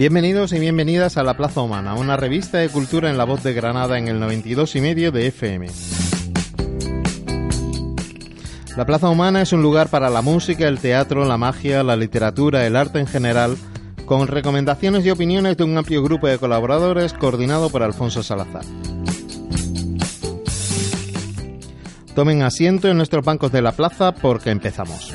Bienvenidos y bienvenidas a La Plaza Humana, una revista de cultura en la voz de Granada en el 92 y medio de FM. La Plaza Humana es un lugar para la música, el teatro, la magia, la literatura, el arte en general, con recomendaciones y opiniones de un amplio grupo de colaboradores coordinado por Alfonso Salazar. Tomen asiento en nuestros bancos de la plaza porque empezamos.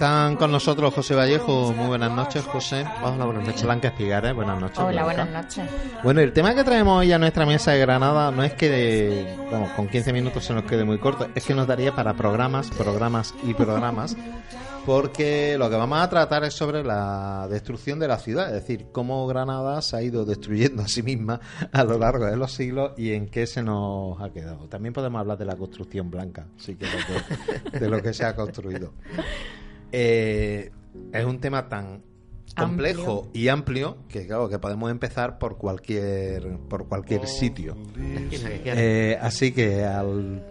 Están con nosotros José Vallejo. Muy buenas noches, José. Hola, buenas noches. Blanca Espigar, ¿eh? Buenas noches. Hola, buenas noches. Bueno, el tema que traemos hoy a nuestra mesa de Granada no es que, vamos, con 15 minutos se nos quede muy corto, es que nos daría para programas, programas y programas, porque lo que vamos a tratar es sobre la destrucción de la ciudad, es decir, cómo Granada se ha ido destruyendo a sí misma a lo largo de los siglos y en qué se nos ha quedado. También podemos hablar de la construcción blanca, sí que de lo que se ha construido. Eh, es un tema tan complejo y amplio que claro que podemos empezar por cualquier por cualquier sitio. Eh, así que al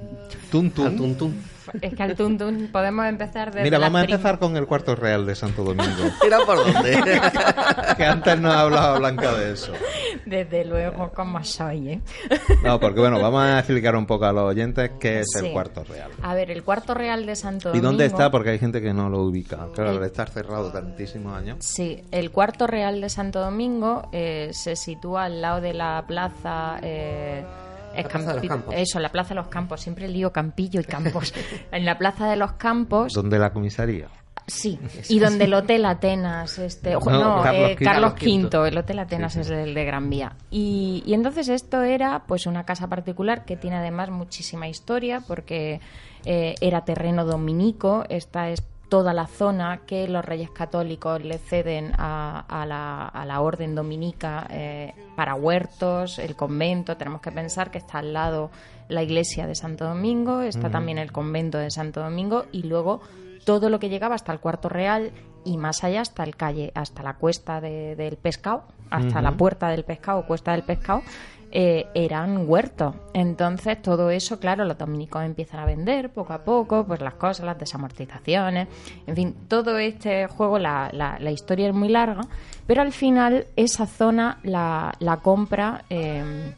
tuntun, es que al tuntun podemos empezar desde mira vamos a empezar con el cuarto real de Santo Domingo mira por dónde que antes no hablado Blanca de eso desde luego, como soy, ¿eh? No, porque bueno, vamos a explicar un poco a los oyentes qué es el cuarto real. A ver, el cuarto real de Santo Domingo... ¿Y dónde está? Porque hay gente que no lo ubica. Claro, al estar cerrado tantísimos años. Sí, el cuarto real de Santo Domingo eh, se sitúa al lado de la plaza... Eh, la plaza de los Campos. Eso, la Plaza de los Campos. Siempre lío Campillo y Campos. en la Plaza de los Campos... ¿Dónde la comisaría? Sí, y donde el Hotel Atenas, este, no, Carlos, eh, Carlos, V, el Hotel Atenas es el de Gran Vía. Y, y, entonces esto era pues una casa particular que tiene además muchísima historia porque eh, era terreno dominico, esta es toda la zona que los reyes católicos le ceden a, a, la, a la, orden dominica eh, para huertos, el convento, tenemos que pensar que está al lado la iglesia de Santo Domingo, está también el convento de Santo Domingo y luego todo lo que llegaba hasta el cuarto real y más allá hasta el calle, hasta la cuesta del pescado, hasta la puerta del pescado, cuesta del pescado, eh, eran huertos. Entonces todo eso, claro, los dominicos empiezan a vender poco a poco, pues las cosas, las desamortizaciones, en fin, todo este juego, la, la, historia es muy larga, pero al final esa zona la, la compra... Eh,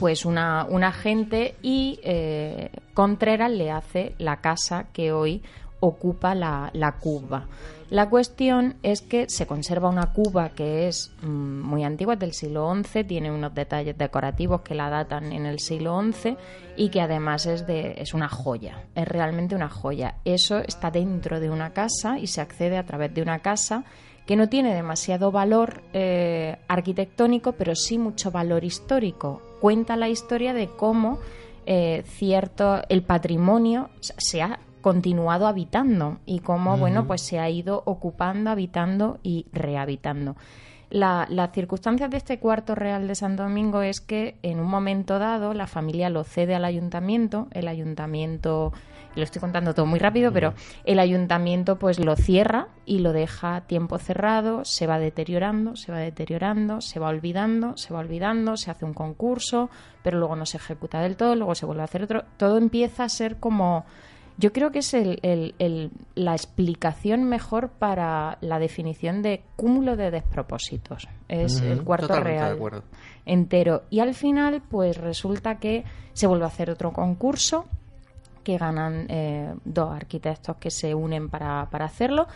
pues una, gente y eh, Contreras le hace la casa que hoy ocupa la, la cuba. La cuestión es que se conserva una cuba que es mm, muy antigua, es del siglo XI, tiene unos detalles decorativos que la datan en el siglo XI y que además es, de, es una joya, es realmente una joya. Eso está dentro de una casa y se accede a través de una casa que no tiene demasiado valor eh, arquitectónico, pero sí mucho valor histórico. Cuenta la historia de cómo eh, cierto el patrimonio se ha continuado habitando y cómo, bueno, pues se ha ido ocupando, habitando y rehabitando. La, las circunstancias de este cuarto real de Santo Domingo es que en un momento dado la familia lo cede al ayuntamiento, el ayuntamiento, lo estoy contando todo muy rápido, pero el ayuntamiento pues lo cierra y lo deja tiempo cerrado, se va deteriorando, se va deteriorando, se va olvidando, se va olvidando, se hace un concurso, pero luego no se ejecuta del todo, luego se vuelve a hacer otro, todo empieza a ser como yo creo que es el, la explicación mejor para la definición de cúmulo de despropósitos. Es el cuarto real entero. Y al final, pues resulta que se vuelve a hacer otro concurso que ganan eh, dos arquitectos que se unen para, para hacerlo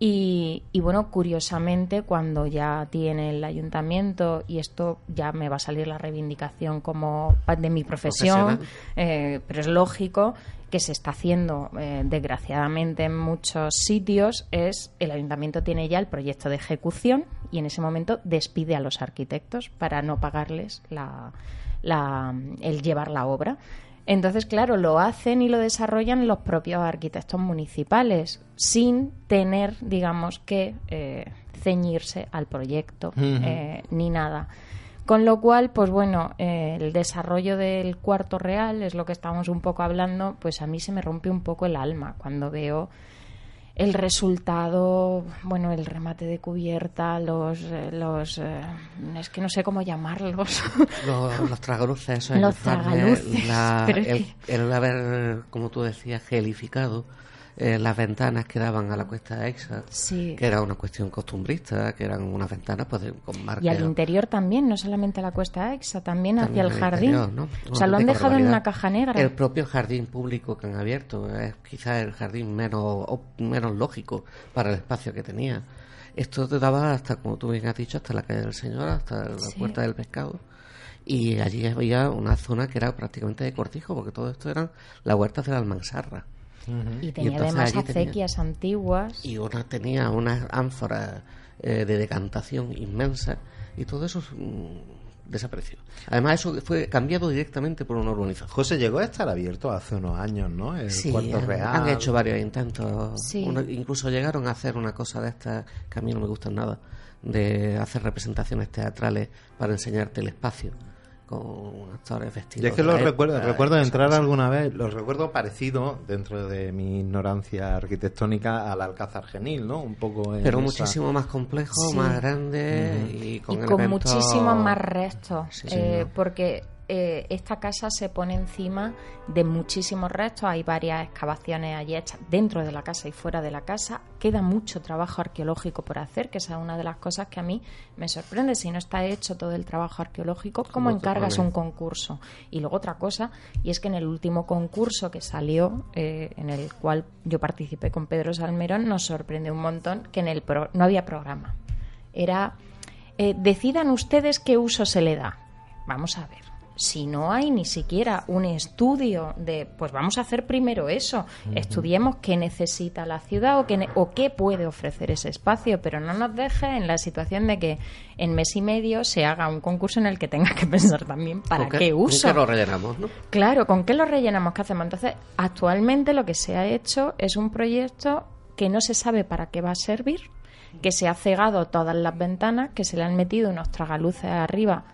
Y, bueno, curiosamente, cuando ya tiene el ayuntamiento, y esto ya me va a salir la reivindicación como de mi profesión, eh, pero es lógico que se está haciendo, eh, desgraciadamente, en muchos sitios, es el ayuntamiento tiene ya el proyecto de ejecución y en ese momento despide a los arquitectos para no pagarles la, el llevar la obra. Entonces, claro, lo hacen y lo desarrollan los propios arquitectos municipales, sin tener, digamos, que eh, ceñirse al proyecto eh, ni nada. Con lo cual, pues bueno, eh, el desarrollo del cuarto real es lo que estamos un poco hablando, pues a mí se me rompe un poco el alma cuando veo el resultado, bueno, el remate de cubierta, los, eh, los eh, es que no sé cómo llamarlos. Los, los tragaluces, los tragaluces. el, el, haber, como tú decías, gelificado eh, las ventanas que daban a la cuesta de Aixa, que era una cuestión costumbrista, que eran unas ventanas pues, con marcas. Y al interior también, no solamente a la cuesta de Aixa, también, hacia el jardín. O sea, lo han dejado en una caja negra. El propio jardín público que han abierto es quizás el jardín menos, menos lógico para el espacio que tenía. Esto te daba hasta, como tú bien has dicho, hasta la calle del Señor, hasta la puerta del pescado y allí había una zona que era prácticamente de cortijo, porque todo esto eran las huertas de la Almanzarra. Y tenía además acequias antiguas. Y una tenía unas ánforas eh, de decantación inmensa y todo eso mm, desapareció. Además, eso fue cambiado directamente por una urbanización. José llegó a estar abierto hace unos años, ¿no? El cuarto real. Han hecho varios intentos. incluso llegaron a hacer una cosa de estas que a mí no me gustan nada, de hacer representaciones teatrales para enseñarte el espacio con actores vestidos. Yo es que lo recuerdo, recuerdo entrar alguna vez, lo recuerdo parecido dentro de mi ignorancia arquitectónica al Alcázar Genil, ¿no? Un poco Pero muchísimo más complejo, más grande y con, y muchísimos más restos, eh, porque eh, esta casa se pone encima de muchísimos restos, hay varias excavaciones allí hechas dentro de la casa y fuera de la casa, queda mucho trabajo arqueológico por hacer, que esa es una de las cosas que a mí me sorprende, si no está hecho todo el trabajo arqueológico, ¿cómo encargas un concurso? Y luego otra cosa, y es que en el último concurso que salió, eh, en el cual yo participé con Pedro Salmerón, nos sorprende un montón que en el no había programa. Era, eh, decidan ustedes qué uso se le da. Vamos a ver si no hay ni siquiera un estudio de, pues vamos a hacer primero eso, estudiemos qué necesita la ciudad o qué, o qué puede ofrecer ese espacio, pero no nos deje en la situación de que en mes y medio se haga un concurso en el que tenga que pensar también para qué, uso. ¿Con qué lo rellenamos? ¿no? Claro, ¿con qué lo rellenamos? ¿Qué hacemos? Entonces, actualmente lo que se ha hecho es un proyecto que no se sabe para qué va a servir, que se ha cegado todas las ventanas, que se le han metido unos tragaluces arriba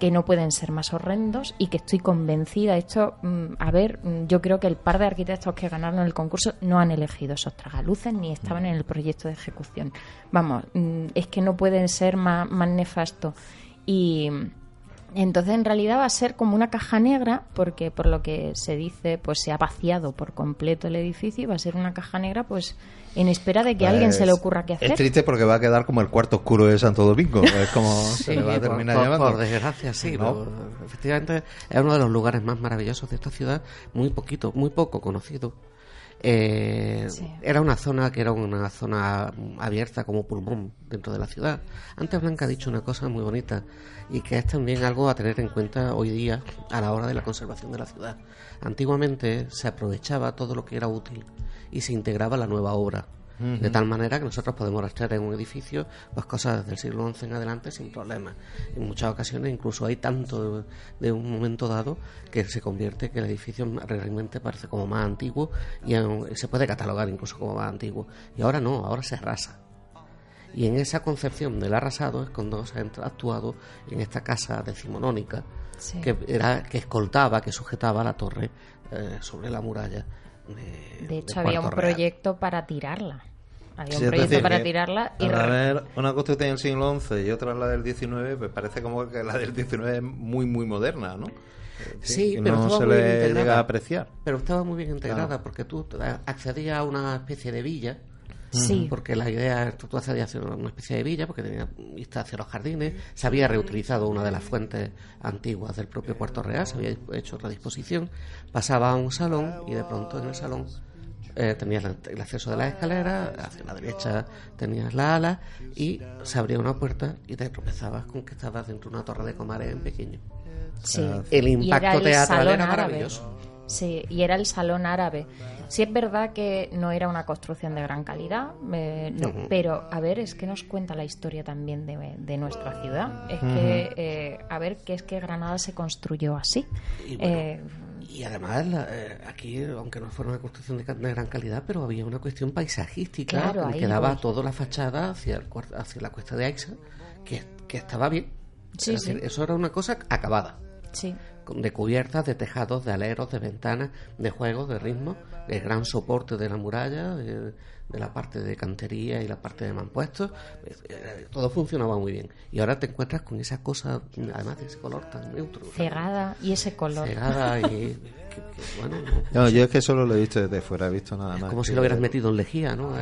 que no pueden ser más horrendos y que estoy convencida, esto, mm, a ver, mm, yo creo que el par de arquitectos que ganaron el concurso no han elegido esos tragaluces ni estaban en el proyecto de ejecución. Vamos, mm, es que no pueden ser más, más nefasto. Y entonces en realidad va a ser como una caja negra porque por lo que se dice pues se ha vaciado por completo el edificio y va a ser una caja negra pues en espera de que a alguien se le ocurra qué hacer. Es triste porque va a quedar como el cuarto oscuro de Santo Domingo, es como se le va a terminar por, llamando. Por desgracia, sí. efectivamente, es uno de los lugares más maravillosos de esta ciudad, muy poquito, muy poco conocido. Eh, Era una zona que era una zona abierta como pulmón dentro de la ciudad. Antes Blanca ha dicho una cosa muy bonita y que es también algo a tener en cuenta hoy día a la hora de la conservación de la ciudad. Antiguamente se aprovechaba todo lo que era útil y se integraba la nueva obra. De tal manera que nosotros podemos rastrear en un edificio pues cosas desde el siglo XI en adelante sin problemas. En muchas ocasiones incluso hay tanto de, un momento dado que se convierte que el edificio realmente parece como más antiguo y se puede catalogar incluso como más antiguo. Y ahora no, ahora se arrasa. Y en esa concepción del arrasado es cuando se ha actuado en esta casa decimonónica que, era, que escoltaba, que sujetaba la torre eh, sobre la muralla de, hecho, había un proyecto para tirarla. Había un proyecto para tirarla. Y a ver, una construcción del siglo XI y otra la del XIX, pues parece como que la del XIX es muy, muy moderna, ¿no? Sí, pero no se le llega a apreciar. Pero estaba muy bien integrada porque tú accedías a una especie de villa Sí. Porque la idea, tú, tú a una especie de villa porque tenía vista hacia los jardines, se había reutilizado una de las fuentes antiguas del propio Puerto Real, se había hecho otra disposición, pasaba a un salón y de pronto en el salón eh, tenías el acceso de la escalera, hacia la derecha tenías la ala y se abría una puerta y te tropezabas con que estabas dentro de una torre de comares en pequeño. Sí. El impacto teatral era maravilloso. Sí, y era el salón árabe. Sí es verdad que no era una construcción de gran calidad, eh, pero a ver, es que nos cuenta la historia también de, nuestra ciudad. Es que, eh, a ver, que es que Granada se construyó así. Y, eh, además, aquí, aunque no fuera una construcción de, gran calidad, pero había una cuestión paisajística que daba toda la fachada hacia, el, hacia la cuesta de Aixa, que, estaba bien. Sí, Eso era una cosa acabada. Sí de cubiertas, de tejados, de aleros, de ventanas, de juegos, de ritmo, el gran soporte de la muralla, de, la parte de cantería y la parte de mampuestos, eh, todo funcionaba muy bien. Y ahora te encuentras con esa cosa, además de ese color tan neutro. Cegada y ese color. Cegada y no, yo es que solo lo he visto desde fuera, he visto nada más. Como si lo hubieras metido en lejía, ¿no?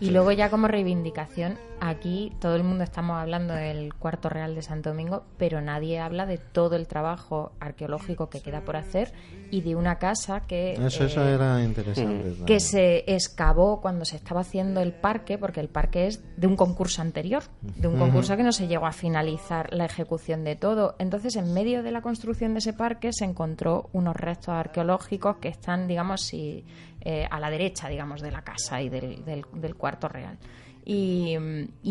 y luego ya como reivindicación, aquí todo el mundo estamos hablando del cuarto real de Santo Domingo, pero nadie habla de todo el trabajo arqueológico que queda por hacer y de una casa que... Eso, eso eh, era interesante. Que se excavó cuando se estaba haciendo el parque, porque el parque es de un concurso anterior, de un concurso que no se llegó a finalizar la ejecución de todo. Entonces, en medio de la construcción de ese parque se encontró unos restos arqueológicos arqueológicos que están, digamos, eh, a la derecha, digamos, de la casa y del, del cuarto real. Y,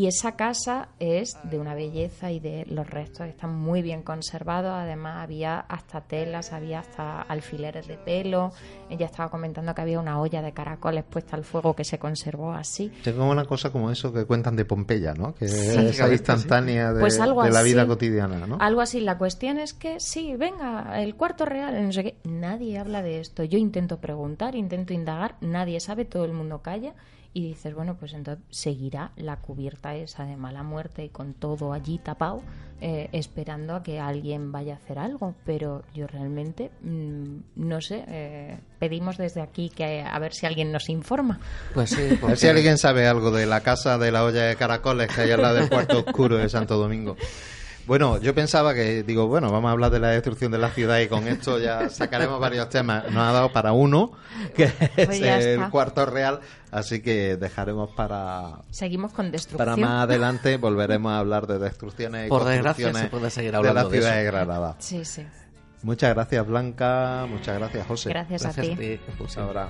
esa casa es de una belleza y de los restos están muy bien conservados. Además, había hasta telas, había hasta alfileres de pelo. Ella estaba comentando que había una olla de caracoles puesta al fuego que se conservó así. Tengo una cosa como eso que cuentan de Pompeya, ¿no? Que es esa instantánea de, pues la vida cotidiana, ¿no? Algo así. La cuestión es que sí, venga, el cuarto real, no sé qué. Nadie habla de esto. Yo intento preguntar, intento indagar, nadie sabe, todo el mundo calla y dices, bueno, pues entonces seguirá la cubierta esa de mala muerte y con todo allí tapado, eh, esperando a que alguien vaya a hacer algo. Pero yo realmente, mm, no sé, eh, pedimos desde aquí que a ver si alguien nos informa. Pues sí, a ver si alguien sabe algo de la casa de la olla de caracoles que hay al lado del cuarto oscuro de Santo Domingo. Bueno, yo pensaba que, digo, bueno, vamos a hablar de la destrucción de la ciudad y con esto ya sacaremos varios temas. Nos ha dado para uno, que pues es el cuarto real, así que dejaremos para... Seguimos con destrucción. Para más adelante volveremos a hablar de destrucciones y Por desgracia se puede seguir hablando de la ciudad de, Granada. Sí, sí. Muchas gracias, Blanca. Muchas gracias, José. Gracias, a ti. A ti. Ahora.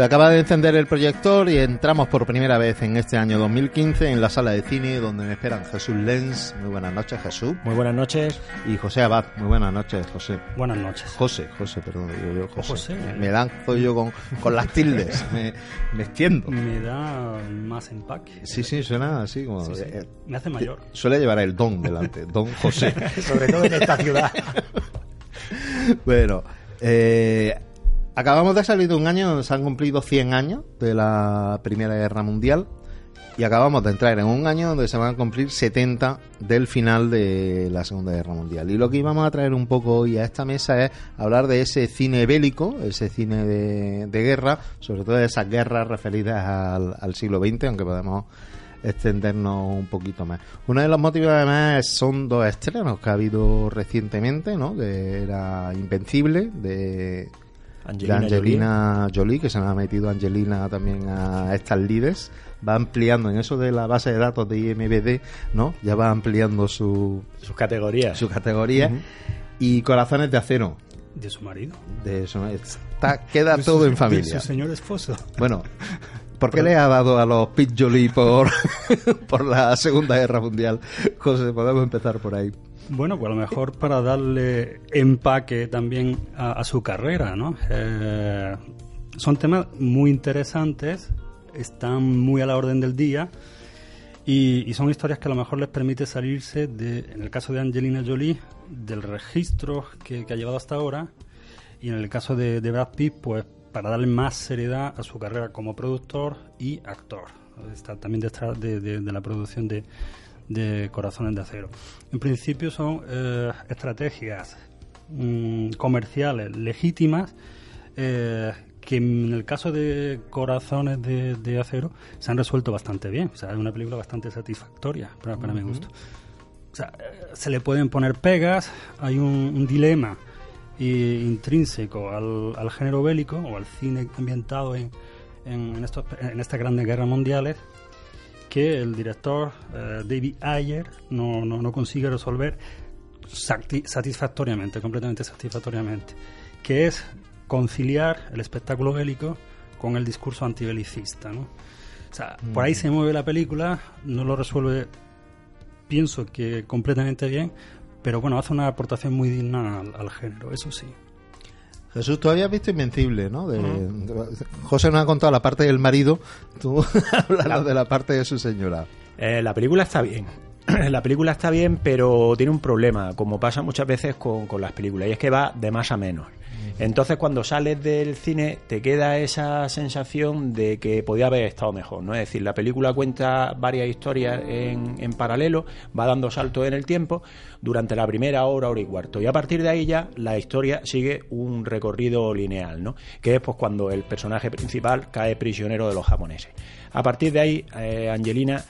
Se acaba de encender el proyector y entramos por primera vez en este año 2015 en la sala de cine donde me esperan Jesús Lenz. Muy buenas noches, Jesús. Muy buenas noches. Y José Abad. Muy buenas noches, José. Buenas noches. José, José, perdón, digo yo, José. Me, dan yo con, con las tildes. me, me extiendo. Me da más empaque. Sí, sí, suena así como. Eh, me hace mayor. Suele llevar el don delante, don José. Sobre todo en esta ciudad. bueno, eh Acabamos de salir de un año donde se han cumplido 100 años de la Primera Guerra Mundial y acabamos de entrar en un año donde se van a cumplir 70 del final de la Segunda Guerra Mundial. Y lo que íbamos a traer un poco hoy a esta mesa es hablar de ese cine bélico, ese cine de, guerra, sobre todo de esas guerras referidas al, siglo XX, aunque podemos extendernos un poquito más. Uno de los motivos además son dos estrenos que ha habido recientemente, ¿no? Que era Invencible de Angelina, Jolie. que se me ha metido Angelina también a estas líderes. Va ampliando en eso de la base de datos de IMBD, ¿no? Ya va ampliando su, sus categorías. Su categoría. Y Corazones de Acero. De su marido. De su, está, queda todo en familia. De su señor esposo. Bueno, ¿Por qué le ha dado a los Pit Jolie por, por la Segunda Guerra Mundial? José, podemos empezar por ahí. Bueno, pues a lo mejor para darle empaque también a, su carrera, ¿no? Eh, son temas muy interesantes, están muy a la orden del día y, son historias que a lo mejor les permite salirse, de, en el caso de Angelina Jolie, del registro que, ha llevado hasta ahora y en el caso de, Brad Pitt, pues para darle más seriedad a su carrera como productor y actor. Está también detrás de la producción de, de Corazones de Acero. En principio son eh, estrategias mm, comerciales legítimas eh, que en el caso de Corazones de, Acero se han resuelto bastante bien. O sea, es una película bastante satisfactoria para, mi gusto. O sea, eh, se le pueden poner pegas, hay un, dilema intrínseco al, género bélico o al cine ambientado en, en, estos, en estas grandes guerras mundiales que el director eh, David Ayer no, no, consigue resolver satisfactoriamente, completamente satisfactoriamente, que es conciliar el espectáculo bélico con el discurso antibelicista. ¿no? O sea, por ahí mm. se mueve la película, no lo resuelve, pienso que completamente bien, pero bueno, hace una aportación muy digna al género, eso sí. Jesús, tú habías visto Invencible, ¿no? José nos ha contado la parte del marido, tú hablas de la parte de su señora. Eh, la película está bien. la película está bien, pero tiene un problema, como pasa muchas veces con, con las películas, y es que va de más a menos. Entonces, cuando sales del cine, te queda esa sensación de que podía haber estado mejor, ¿no? Es decir, la película cuenta varias historias en, en paralelo, va dando saltos en el tiempo durante la primera hora, hora y cuarto. Y a partir de ahí ya la historia sigue un recorrido lineal, ¿no? Que es pues cuando el personaje principal cae prisionero de los japoneses. A partir de ahí, eh, Angelina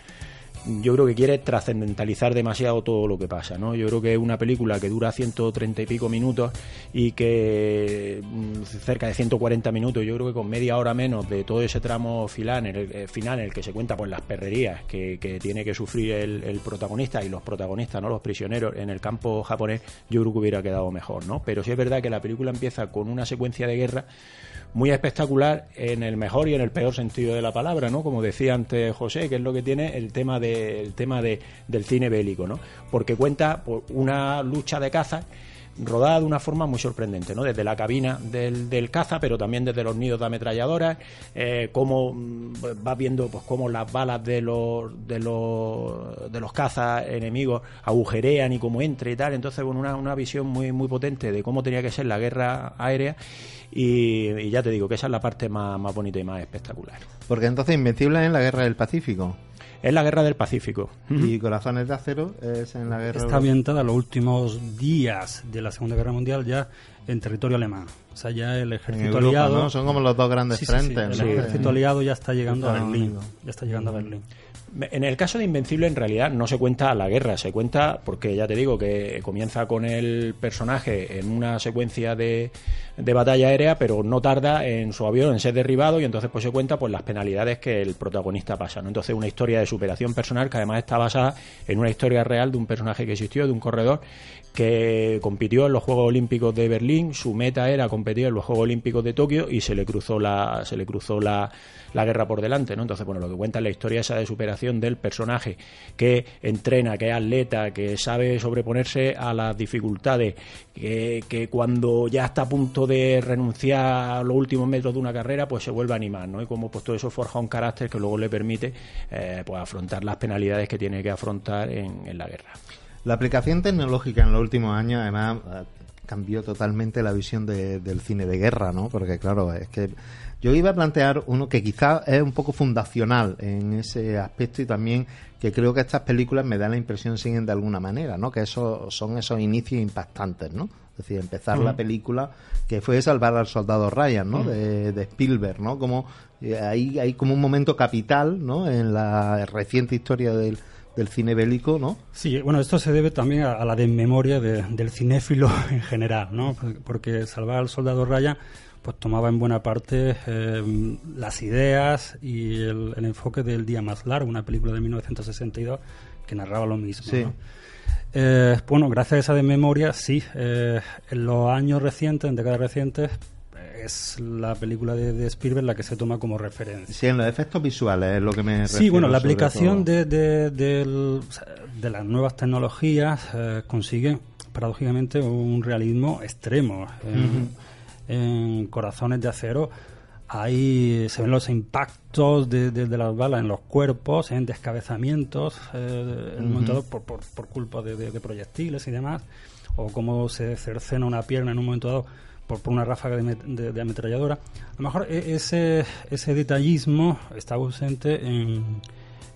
yo creo que quiere trascendentalizar demasiado todo lo que pasa, ¿no? Yo creo que es una película que dura 130 y pico minutos y que mm, cerca de 140 minutos, yo creo que con media hora menos de todo ese tramo final en el, eh, final en el que se cuenta pues las perrerías que, tiene que sufrir el, el, protagonista y los protagonistas, no los prisioneros en el campo japonés, yo creo que hubiera quedado mejor, ¿no? Pero sí es verdad que la película empieza con una secuencia de guerra muy espectacular en el mejor y en el peor sentido de la palabra, ¿no? Como decía antes José, que es lo que tiene el tema de, tema de, del cine bélico, ¿no? Porque cuenta una lucha de caza rodada de una forma muy sorprendente, ¿no? Desde la cabina del, del caza, pero también desde los nidos de ametralladoras, eh, cómo mm, vas viendo pues cómo las balas de los de los de los cazas enemigos agujerean y cómo entra y tal, entonces con una, una visión muy muy potente de cómo tenía que ser la guerra aérea y, ya te digo que esa es la parte más, más bonita y más espectacular. Porque entonces Invencible en la guerra del Pacífico. Es la guerra del Pacífico. Y Corazones de Acero es en la guerra. Está ambientada los últimos días de la Segunda Guerra Mundial ya en territorio alemán. O sea, ya el ejército aliado. Son como los dos grandes frentes. el ejército aliado ya está llegando a Berlín. Ya está llegando a Berlín. En el caso de Invencible, en realidad no se cuenta la guerra, se cuenta porque ya te digo que comienza con el personaje en una secuencia de, de batalla aérea, pero no tarda en su avión en ser derribado y entonces pues se cuenta pues las penalidades que el protagonista pasa. ¿no? Entonces una historia de superación personal que además está basada en una historia real de un personaje que existió, de un corredor que compitió en los Juegos Olímpicos de Berlín, su meta era competir en los Juegos Olímpicos de Tokio y se le cruzó la, se le cruzó la, la guerra por delante, ¿no? Entonces, bueno, lo que cuenta es la historia esa de superación del personaje que entrena, que es atleta, que sabe sobreponerse a las dificultades, que, cuando ya está a punto de renunciar a los últimos metros de una carrera, pues se vuelve a animar, ¿no? Y como pues todo eso forja un carácter que luego le permite eh, pues afrontar las penalidades que tiene que afrontar en, en la guerra. La aplicación tecnológica en los últimos años, además, cambió totalmente la visión de, del cine de guerra, ¿no? Porque, claro, es que yo iba a plantear uno que quizás es un poco fundacional en ese aspecto y también que creo que estas películas me dan la impresión siguen de alguna manera, ¿no? Que eso son esos inicios impactantes, ¿no? Es decir, empezar la película que fue Salvar al Soldado Ryan, ¿no? de, de, Spielberg, ¿no? Como eh, hay, hay como un momento capital, ¿no? En la reciente historia del, del cine bélico, ¿no? Sí, bueno, esto se debe también a, la desmemoria de, del cinéfilo en general, ¿no? Porque Salvar al Soldado Ryan pues tomaba en buena parte eh, las ideas y el, enfoque del Día Más Largo, una película de 1962 que narraba lo mismo. Sí. Eh, bueno, gracias a esa desmemoria, sí, eh, en los años recientes, en décadas recientes, es la película de, Spielberg la que se toma como referencia. Sí, en los efectos visuales es lo que me Sí, bueno, la aplicación de, de, las nuevas tecnologías eh, consigue paradójicamente un realismo extremo. En, Corazones de Acero ahí se ven los impactos de, las balas en los cuerpos, en descabezamientos, eh, por, por, por, culpa de, proyectiles y demás, o cómo se cercena una pierna en un momento dado por, una ráfaga de, ametralladora. A lo mejor e, ese, ese detallismo está ausente en,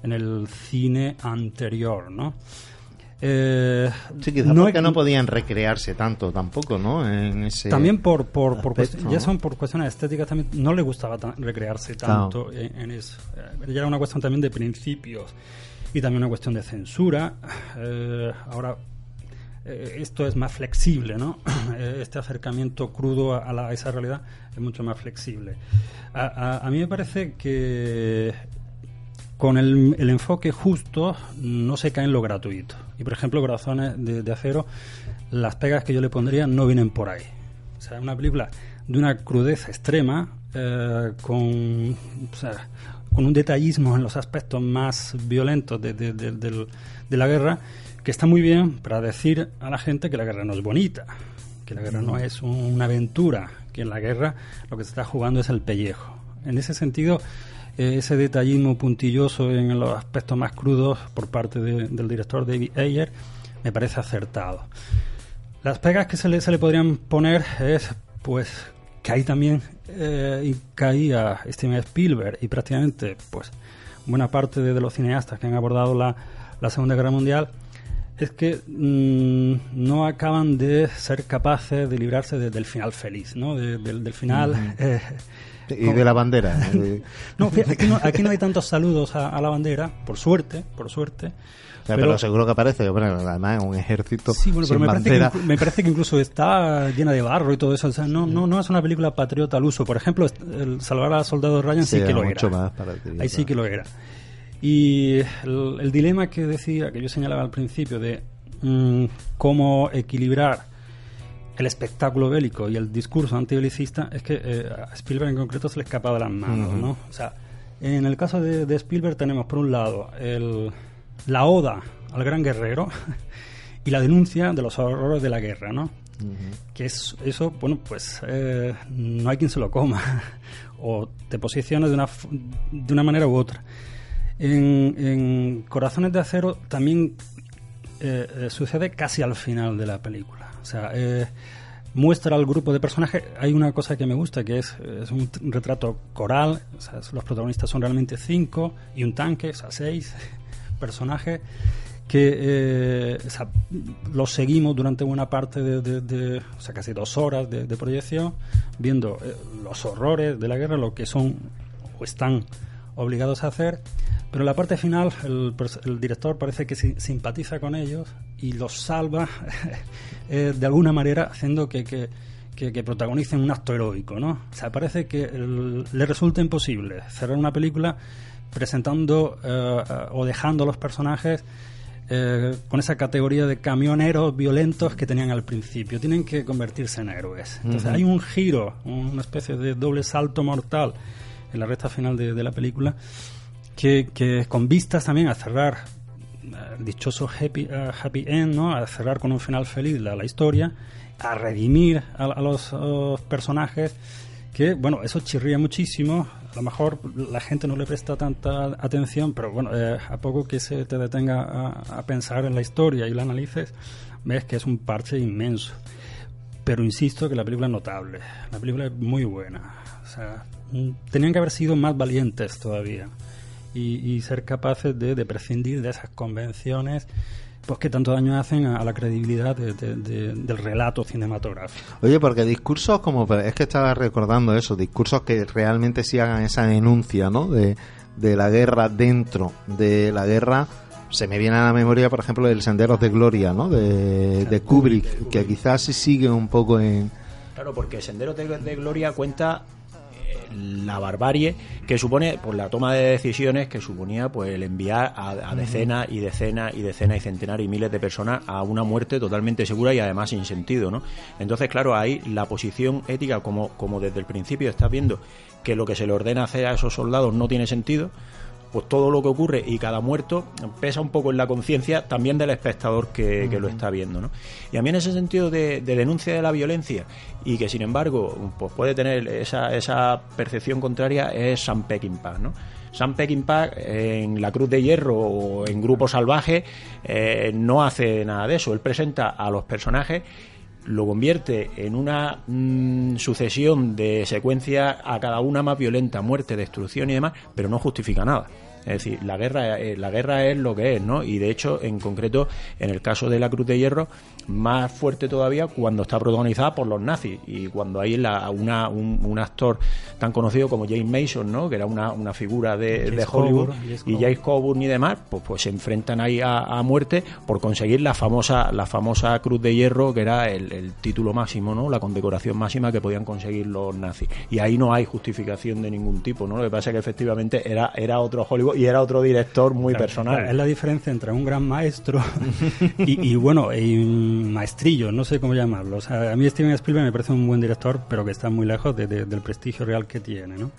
en el cine anterior, ¿no? Eh, sí, quizás no, porque no podían recrearse tanto tampoco, ¿no? En ese también por, por, por ya son por cuestiones estéticas también no le gustaba recrearse tanto en, eso. Eh, ya era una cuestión también de principios y también una cuestión de censura. Eh, ahora eh, esto es más flexible, ¿no? Este acercamiento crudo a, esa realidad es mucho más flexible. A, mí me parece que con el, enfoque justo no se cae en lo gratuito. Y por ejemplo, Corazones de, Acero, las pegas que yo le pondría no vienen por ahí. O sea, una película de una crudeza extrema, eh, con, con un detallismo en los aspectos más violentos de, de la guerra que está muy bien para decir a la gente que la guerra no es bonita, que la guerra no es una aventura, que en la guerra lo que se está jugando es el pellejo. En ese sentido, ese detallismo puntilloso en los aspectos más crudos por parte del director David Ayer me parece acertado. Las pegas que se le, se le podrían poner es, pues, que ahí también eh, caía Steven Spielberg y prácticamente, pues, buena parte de, los cineastas que han abordado la, la Segunda Guerra Mundial es que mm, no acaban de ser capaces de librarse del final feliz, ¿no? del, final... Eh, y de la bandera. no, aquí no, aquí no hay tantos saludos a, la bandera, por suerte, por suerte. pero, seguro que aparece, bueno, además es un ejército sí, bueno, pero me Parece que, me parece que incluso está llena de barro y todo eso. O sea, no, no, no es una película patriota al uso. Por ejemplo, el Salvar a Soldado Ryan sí, que lo era. Más Ahí sí que lo era. Y el, dilema que decía, que yo señalaba al principio, de mm, cómo equilibrar el espectáculo bélico y el discurso antibelicista, es que eh, a Spielberg en concreto se le escapa de las manos, ¿no? O sea, en el caso de, Spielberg tenemos, por un lado, el, la oda al gran guerrero y la denuncia de los horrores de la guerra, ¿no? Que es eso, bueno, pues eh, no hay quien se lo coma. o te posicionas de una, de una manera u otra. En, Corazones de Acero también eh, eh, sucede casi al final de la película. O sea, eh, muestra al grupo de personajes. Hay una cosa que me gusta, que es, un retrato coral. los protagonistas son realmente cinco y un tanque, o sea, seis personajes que los seguimos durante una parte de, o sea, casi dos horas de, proyección, viendo los horrores de la guerra, lo que son o están obligados a hacer, pero en la parte final el, director parece que simpatiza con ellos y los salva eh, de alguna manera haciendo que, que, protagonicen un acto heroico, ¿no? O sea, parece que le resulta imposible cerrar una película presentando eh, o dejando a los personajes eh, con esa categoría de camioneros violentos que tenían al principio. Tienen que convertirse en héroes. Entonces hay un giro, una especie de doble salto mortal en la recta final de, la película que, que, con vistas también a cerrar dichoso happy, uh, happy end, ¿no? a cerrar con un final feliz la, la historia, a redimir a, los, personajes que, bueno, eso chirría muchísimo. A lo mejor la gente no le presta tanta atención, pero bueno, eh, a poco que se te detenga a, pensar en la historia y la analices, ves que es un parche inmenso. Pero insisto que la película es notable, la película es muy buena. O sea, mm, tenían que haber sido más valientes todavía y, ser capaces de, de prescindir de esas convenciones pues que tanto daño hacen a, la credibilidad del relato cinematográfico. Oye, porque discursos como, es que estaba recordando eso, discursos que realmente sí hagan esa denuncia, ¿no? De, la guerra dentro de la guerra, se me viene a la memoria, por ejemplo, el Senderos de Gloria, ¿no? De, Kubrick, que quizás sí sigue un poco en... Claro, porque Senderos de Gloria cuenta la barbarie que supone por pues, la toma de decisiones que suponía pues el enviar a, decenas y decenas y decenas y centenares y miles de personas a una muerte totalmente segura y además sin sentido, ¿no? Entonces, claro, ahí la posición ética, como, como desde el principio estás viendo que lo que se le ordena hacer a esos soldados no tiene sentido, pues todo lo que ocurre y cada muerto pesa un poco en la conciencia también del espectador que, lo está viendo. ¿no? Y a mí en ese sentido de, denuncia de la violencia y que sin embargo pues puede tener esa, esa percepción contraria es Sam Peckinpah. ¿no? Sam Peckinpah en La Cruz de Hierro o en Grupo Salvaje eh, no hace nada de eso. Él presenta a los personajes lo convierte en una mm, sucesión de secuencias a cada una más violenta, muerte, destrucción y demás, pero no justifica nada. Es decir, la guerra, eh, la guerra es lo que es, ¿no? Y de hecho, en concreto, en el caso de la Cruz de Hierro, más fuerte todavía cuando está protagonizada por los nazis y cuando hay la, una, un, actor tan conocido como James Mason, ¿no? Que era una, una figura de, de Hollywood y James Coburn y demás, pues, pues se enfrentan ahí a, muerte por conseguir la famosa, la famosa Cruz de Hierro, que era el, el título máximo, ¿no? La condecoración máxima que podían conseguir los nazis. Y ahí no hay justificación de ningún tipo, ¿no? Lo que pasa es que efectivamente era, era otro Hollywood y era otro director muy personal. Es la diferencia entre un gran maestro y, bueno, y un maestrillo, no sé cómo llamarlo. O sea, a mí Steven Spielberg me parece un buen director, pero que está muy lejos del prestigio real que tiene, ¿no?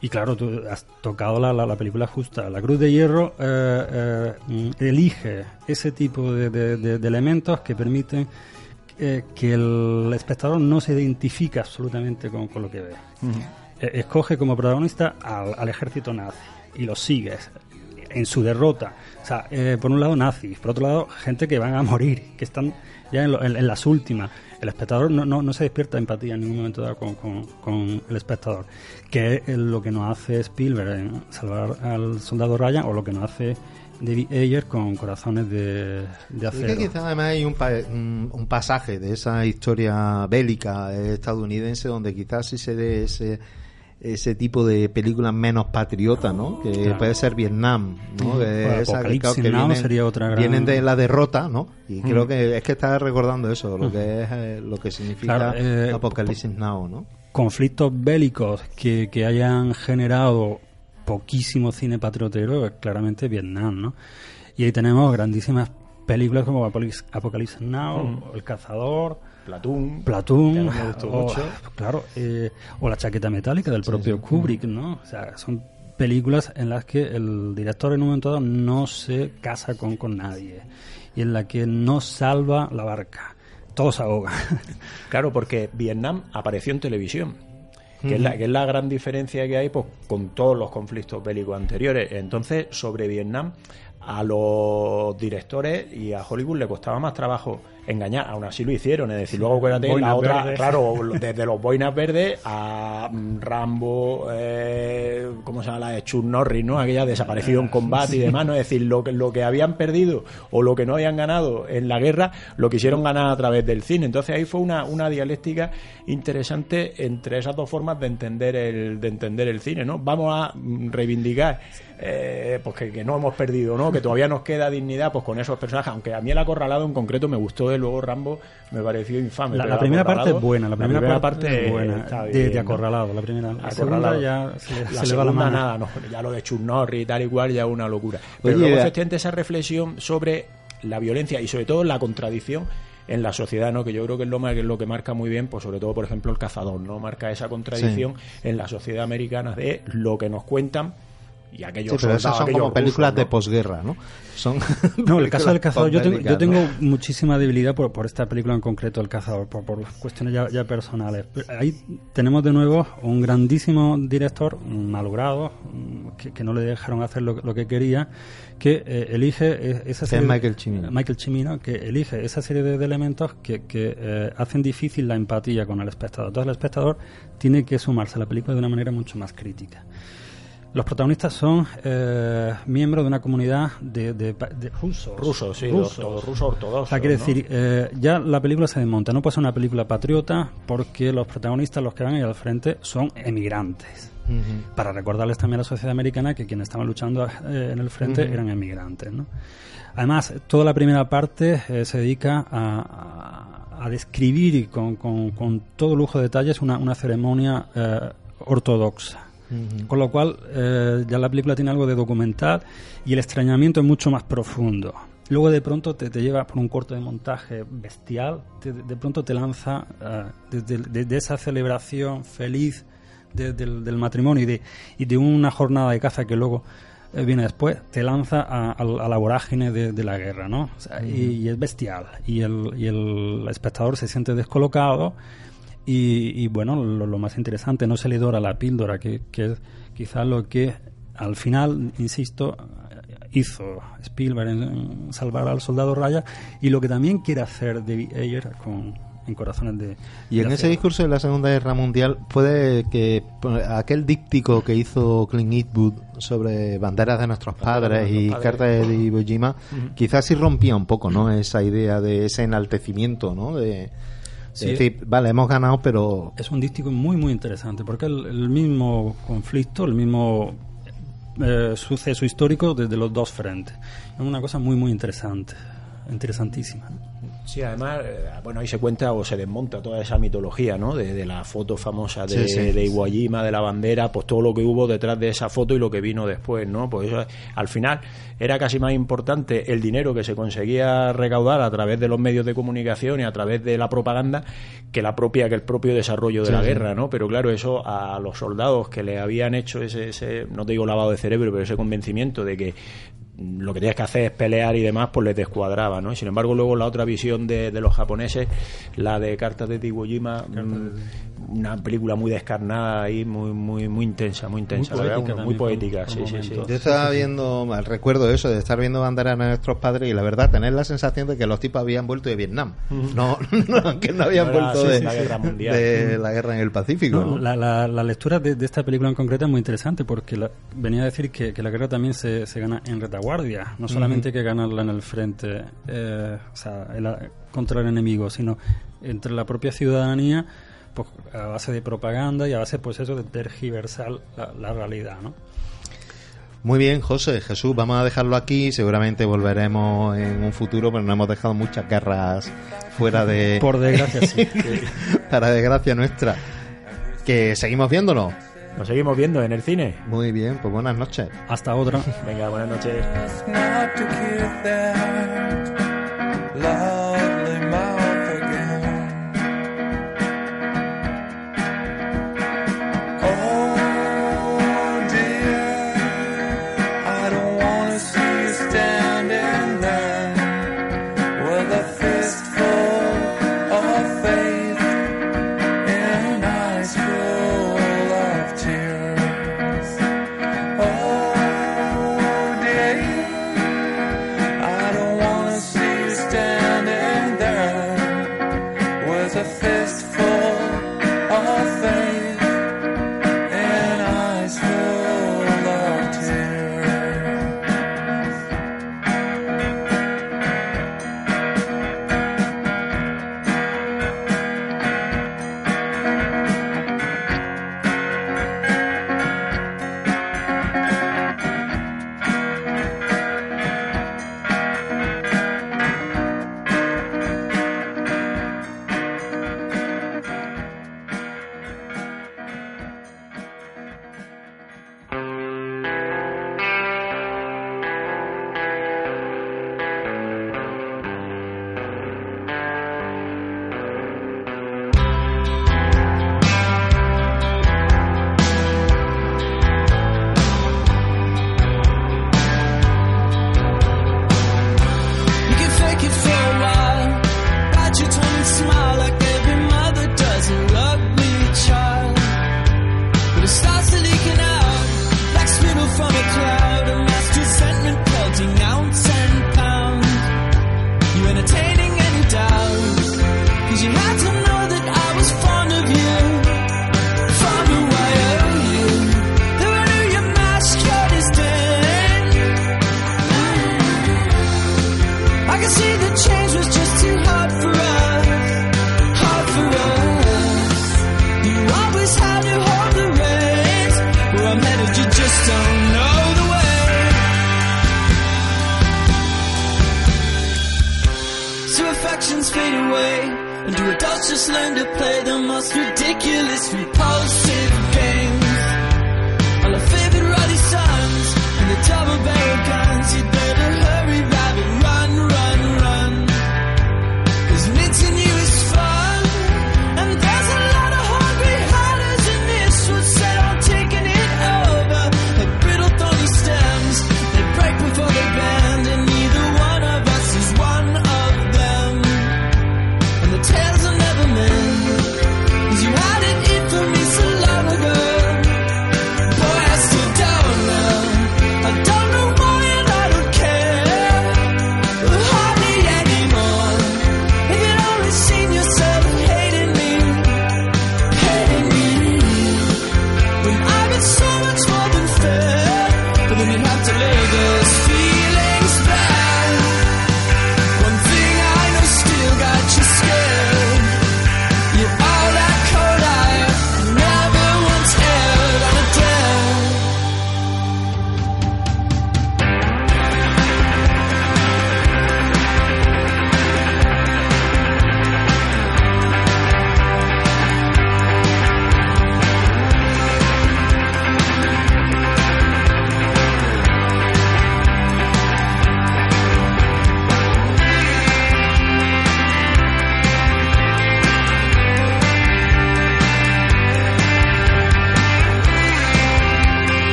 Y claro, tú has tocado la, la, película justa. La Cruz de Hierro eh, eh, elige ese tipo de, elementos que permiten eh, que el espectador no se identifique absolutamente con, lo que ve. escoge como protagonista al ejército nazi y los sigues en su derrota. O sea, eh, por un lado nazis, por otro lado gente que van a morir, que están ya en, las últimas. El espectador no, no, se despierta empatía en ningún momento dado con, con, el espectador, que es lo que nos hace Spielberg en Salvar al Soldado Ryan o lo que nos hace David Ayer con Corazones de, de Acero. que quizás además hay un, un, pasaje de esa historia bélica estadounidense donde quizás sí se dé ese ese tipo de películas menos patriotas, ¿no? Que puede ser Vietnam, ¿no? vienen, sería otra vienen de la derrota, ¿no? Y creo que es que está recordando eso, lo que es eh, lo que significa eh, Apocalipsis Now, ¿no? Conflictos bélicos que, que hayan generado poquísimo cine patriotero, claramente Vietnam, ¿no? Y ahí tenemos grandísimas películas como Apocalipsis Now, El Cazador, Platoon. Platoon. O, claro, eh, o La chaqueta metálica del propio Kubrick, ¿no? O sea, son películas en las que el director en un momento dado no se casa con, con nadie y en la que no salva la barca. Todos ahogan. Claro, porque Vietnam apareció en televisión. Que, es la, que es la gran diferencia que hay pues, con todos los conflictos bélicos anteriores. Entonces, sobre Vietnam a los directores y a Hollywood le costaba más trabajo engañar. Aún así lo hicieron. Es decir, luego acuérdate la otra, claro, desde los boinas verdes a mm, Rambo, eh, ¿cómo se llama la de Chuck Norris, ¿no? Aquella desaparecido en combate y demás, ¿no? Es decir, lo que, lo que habían perdido o lo que no habían ganado en la guerra, lo quisieron ganar a través del cine. Entonces ahí fue una, una dialéctica interesante entre esas dos formas de entender el, de entender el cine, ¿no? Vamos a mm, reivindicar eh, pues que, no hemos perdido, ¿no? Que todavía nos queda dignidad pues con esos personajes, aunque a mí el acorralado en concreto me gustó, de luego Rambo me pareció infame. La, primera parte es buena, la primera, parte, es buena, de, acorralado, la primera. La segunda ya se, le va la mano. nada, no, ya lo de Chuck y tal y cual ya es una locura. Pero luego efectivamente esa reflexión sobre la violencia y sobre todo la contradicción en la sociedad, ¿no? Que yo creo que es lo, que es lo que marca muy bien, pues sobre todo, por ejemplo, el cazador, ¿no? Marca esa contradicción en la sociedad americana de lo que nos cuentan y aquellos sí, pero esas son como películas de posguerra, ¿no? Son no, el caso del cazador, yo tengo, yo tengo muchísima debilidad por, por, esta película en concreto, El cazador, por, por cuestiones ya, ya, personales. Ahí tenemos de nuevo un grandísimo director, malogrado, que, que no le dejaron hacer lo, lo que quería, que eh, elige e, esa serie... Es Michael Cimino. Michael Cimino, que elige esa serie de, elementos que, que eh, hacen difícil la empatía con el espectador. Entonces el espectador tiene que sumarse a la película de una manera mucho más crítica. Los protagonistas son eh, miembros de una comunidad de, de, rusos. Rusos, sí, rusos, rusos ortodoxos. O quiere decir, eh, ya la película se desmonta. No puede ser una película patriota porque los protagonistas, los que van ahí al frente, son emigrantes. Para recordarles también a la sociedad americana que quienes estaban luchando eh, en el frente eran emigrantes. ¿no? Además, toda la primera parte se dedica a, a, describir con, con, con, todo lujo de detalles una, una ceremonia ortodoxa con lo cual, eh, ya la película tiene algo de documental y el extrañamiento es mucho más profundo. Luego de pronto te, lleva por un corto de montaje bestial, de pronto te lanza uh, desde esa celebración feliz del, matrimonio y de, y de una jornada de caza que luego eh, viene después, te lanza a, la vorágine de, la guerra, ¿no? y, es bestial. Y el, y el espectador se siente descolocado y, bueno, lo, más interesante, no se le dora la píldora, que, que es quizás lo que al final, insisto, hizo Spielberg en, Salvar al Soldado Raya y lo que también quiere hacer David Ayer con en Corazones de... Y en ese discurso de la Segunda Guerra Mundial puede que aquel díptico que hizo Clint Eastwood sobre banderas de nuestros padres y cartas de Iwo Jima, quizás sí rompía un poco, ¿no? Esa idea de ese enaltecimiento, ¿no? De, Sí. Decir, vale, hemos ganado, pero... Es un dístico muy, muy interesante, porque el, el mismo conflicto, el mismo eh, suceso histórico desde los dos frentes. Es una cosa muy, muy interesante, interesantísima. Sí, además, eh, bueno, ahí se cuenta o se desmonta toda esa mitología, ¿no? De, la foto famosa de, de Iwo Jima, de la bandera, pues todo lo que hubo detrás de esa foto y lo que vino después, ¿no? Pues eso, al final era casi más importante el dinero que se conseguía recaudar a través de los medios de comunicación y a través de la propaganda que la propia que el propio desarrollo de la guerra, ¿no? Pero claro, eso a los soldados que le habían hecho ese, ese, no te digo lavado de cerebro, pero ese convencimiento de que lo que tienes que hacer es pelear y demás, pues les descuadraba, ¿no? Y sin embargo, luego la otra visión de, de los japoneses, la de Cartas de Iwo Jima, una película muy descarnada y muy muy muy intensa, muy intensa, muy poética, muy poética sí, sí, sí. Yo estaba viendo, el recuerdo eso, de estar viendo banderas de nuestros padres y la verdad, tener la sensación de que los tipos habían vuelto de Vietnam, no, no, que no habían vuelto de, la guerra mundial. de la guerra en el Pacífico. la, la, lectura de, esta película en concreto es muy interesante porque venía a decir que, que, la guerra también se, se gana en retaguardia, no solamente que ganarla en el frente, eh, o sea, contra el enemigo, sino entre la propia ciudadanía pues, a base de propaganda y a base pues eso de tergiversar la, realidad, ¿no? Muy bien, José, Jesús, vamos a dejarlo aquí. Seguramente volveremos en un futuro, pero no hemos dejado muchas guerras fuera de. Por desgracia, sí. Para desgracia nuestra. Que seguimos viéndolo. Nos seguimos viendo en el cine. Muy bien, pues buenas noches. Hasta otra. Venga, buenas noches.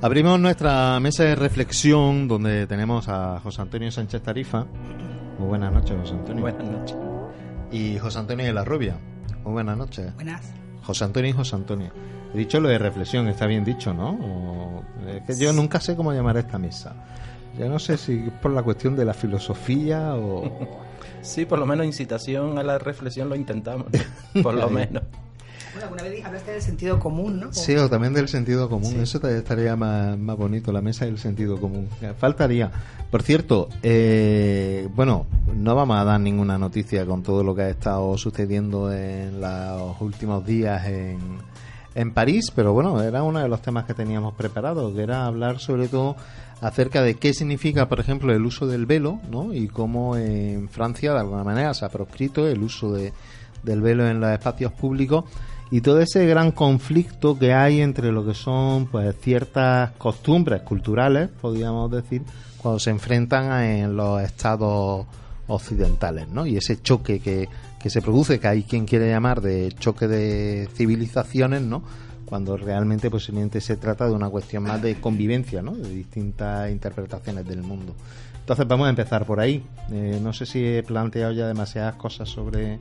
Abrimos nuestra mesa de reflexión donde tenemos a José Antonio Sánchez Tarifa. Muy buenas noches, José Antonio. Buenas noches. Y José Antonio de la Rubia. Muy buenas noches. Buenas. José Antonio y José Antonio. He dicho lo de reflexión, está bien dicho, ¿no? O- es que yo nunca sé cómo llamar a esta mesa. Yo no sé si es por la cuestión de la filosofía o... Sí, por lo menos incitación a la reflexión lo intentamos. Por lo menos. Bueno, alguna vez hablaste del sentido común, ¿no? Sí, o también del sentido común. Eso estaría más, más bonito, la mesa del sentido común. Faltaría. Por cierto, eh, bueno, no vamos a dar ninguna noticia con todo lo que ha estado sucediendo en los últimos días en, en París, pero bueno, era uno de los temas que teníamos preparados, que era hablar sobre todo acerca de qué significa, por ejemplo, el uso del velo, ¿no? Y cómo en Francia, de alguna manera, se ha proscrito el uso de, del velo en los espacios públicos y todo ese gran conflicto que hay entre lo que son pues ciertas costumbres culturales, podríamos decir, cuando se enfrentan en los estados occidentales, ¿no? Y ese choque que, que se produce, que hay quien quiere llamar de choque de civilizaciones, ¿no? Cuando realmente posiblemente se trata de una cuestión más de convivencia, ¿no? De distintas interpretaciones del mundo. Entonces vamos a empezar por ahí. Eh, no sé si he planteado ya demasiadas cosas sobre,